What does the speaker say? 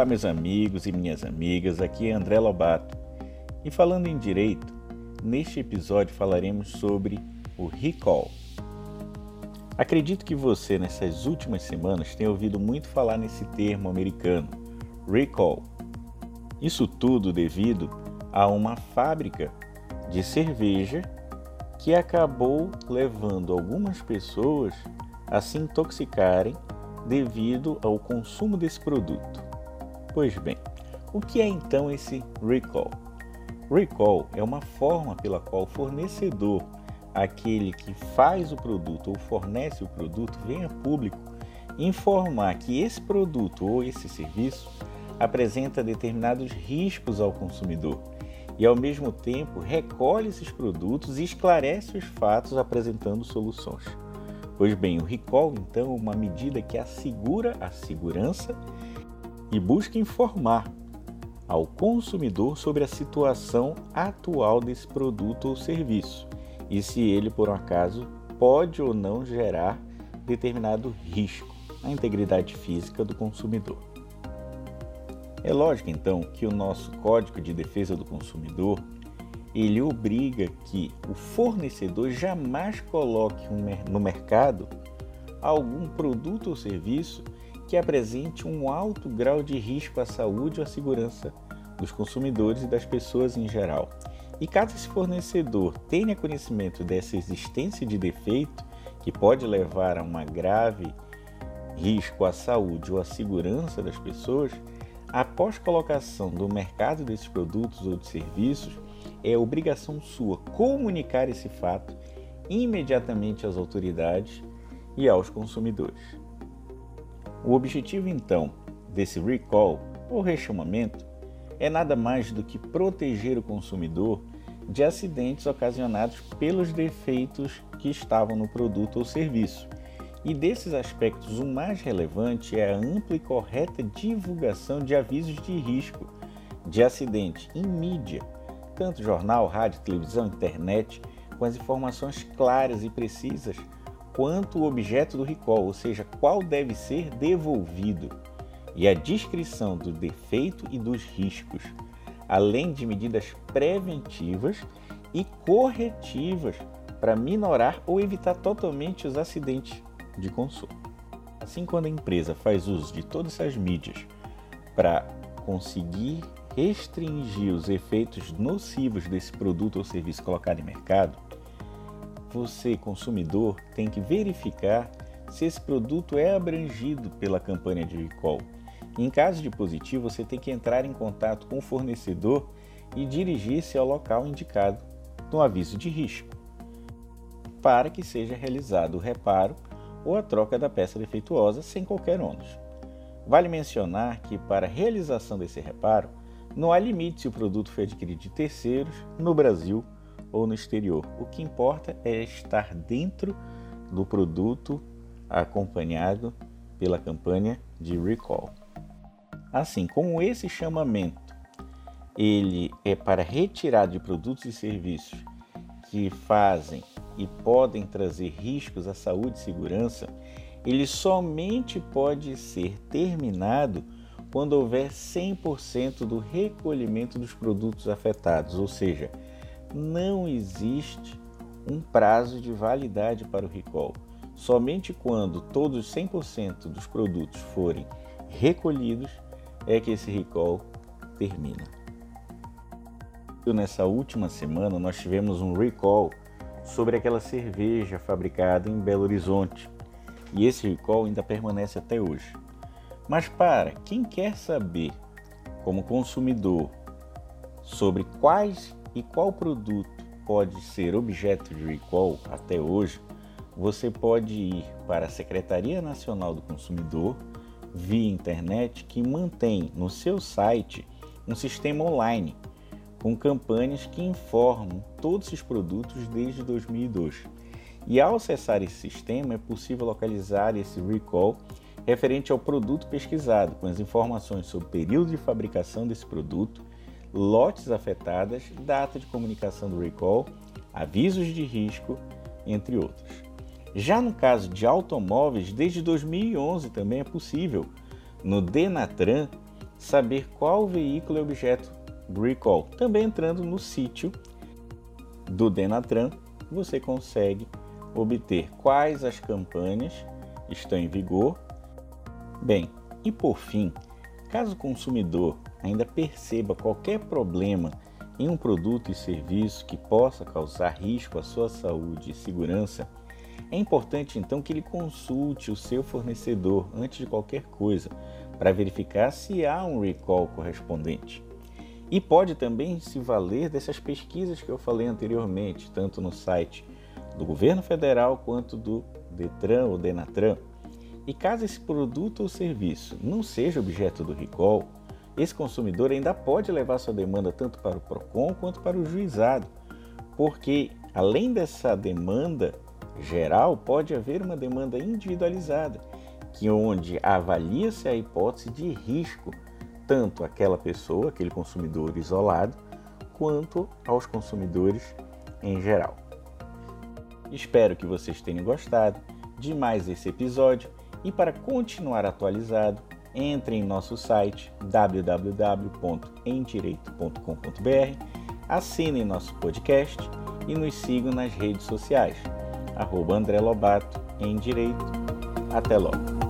Olá, meus amigos e minhas amigas, aqui é André Lobato. E falando em direito, neste episódio falaremos sobre o recall. Acredito que você, nessas últimas semanas, tenha ouvido muito falar nesse termo americano, recall. Isso tudo devido a uma fábrica de cerveja que acabou levando algumas pessoas a se intoxicarem devido ao consumo desse produto. Pois bem, o que é então esse recall? Recall é uma forma pela qual o fornecedor, aquele que faz o produto ou fornece o produto, vem a público informar que esse produto ou esse serviço apresenta determinados riscos ao consumidor e, ao mesmo tempo, recolhe esses produtos e esclarece os fatos apresentando soluções. Pois bem, o recall, então, é uma medida que assegura a segurança e busca informar ao consumidor sobre a situação atual desse produto ou serviço e se ele, por um acaso, pode ou não gerar determinado risco à integridade física do consumidor. É lógico então que o nosso Código de Defesa do Consumidor ele obriga que o fornecedor jamais coloque no mercado algum produto ou serviço que apresente um alto grau de risco à saúde ou à segurança dos consumidores e das pessoas em geral. E caso esse fornecedor tenha conhecimento dessa existência de defeito, que pode levar a uma grave risco à saúde ou à segurança das pessoas, após colocação do mercado desses produtos ou de serviços, é obrigação sua comunicar esse fato imediatamente às autoridades e aos consumidores. O objetivo então desse recall ou rechamamento é nada mais do que proteger o consumidor de acidentes ocasionados pelos defeitos que estavam no produto ou serviço. E desses aspectos, o mais relevante é a ampla e correta divulgação de avisos de risco de acidente em mídia tanto jornal, rádio, televisão, internet, com as informações claras e precisas quanto o objeto do recall, ou seja, qual deve ser devolvido, e a descrição do defeito e dos riscos, além de medidas preventivas e corretivas para minorar ou evitar totalmente os acidentes de consumo. Assim, quando a empresa faz uso de todas essas mídias para conseguir restringir os efeitos nocivos desse produto ou serviço colocado em mercado, você, consumidor, tem que verificar se esse produto é abrangido pela campanha de recall. Em caso de positivo, você tem que entrar em contato com o fornecedor e dirigir-se ao local indicado no aviso de risco, para que seja realizado o reparo ou a troca da peça defeituosa sem qualquer ônus. Vale mencionar que, para a realização desse reparo, não há limite se o produto foi adquirido de terceiros, no Brasil ou no exterior. O que importa é estar dentro do produto acompanhado pela campanha de recall. Assim, como esse chamamento ele é para retirada de produtos e serviços que fazem e podem trazer riscos à saúde e segurança, ele somente pode ser terminado quando houver 100% do recolhimento dos produtos afetados, ou seja, não existe um prazo de validade para o recall. Somente quando todos 100% dos produtos forem recolhidos é que esse recall termina. Nessa última semana nós tivemos um recall sobre aquela cerveja fabricada em Belo Horizonte e esse recall ainda permanece até hoje. Mas para quem quer saber, como consumidor, sobre quais e qual produto pode ser objeto de recall até hoje, você pode ir para a Secretaria Nacional do Consumidor via internet que mantém no seu site um sistema online com campanhas que informam todos esses produtos desde 2002. E ao acessar esse sistema é possível localizar esse recall referente ao produto pesquisado, com as informações sobre o período de fabricação desse produto, lotes afetadas, data de comunicação do recall, avisos de risco, entre outros. Já no caso de automóveis, desde 2011 também é possível, no Denatran, saber qual veículo é objeto do recall. Também entrando no sítio do Denatran, você consegue obter quais as campanhas estão em vigor. Bem, e por fim, caso o consumidor ainda perceba qualquer problema em um produto e serviço que possa causar risco à sua saúde e segurança, é importante então que ele consulte o seu fornecedor antes de qualquer coisa para verificar se há um recall correspondente. E pode também se valer dessas pesquisas que eu falei anteriormente, tanto no site do governo federal quanto do Detran ou Denatran. E caso esse produto ou serviço não seja objeto do recall, esse consumidor ainda pode levar sua demanda tanto para o PROCON quanto para o juizado, porque além dessa demanda geral, pode haver uma demanda individualizada, que onde avalia-se a hipótese de risco tanto àquela pessoa, aquele consumidor isolado, quanto aos consumidores em geral. Espero que vocês tenham gostado de mais esse episódio e para continuar atualizado, entre em nosso site www.endireito.com.br, assinem nosso podcast e nos sigam nas redes sociais. Arroba André Lobato em Direito. Até logo!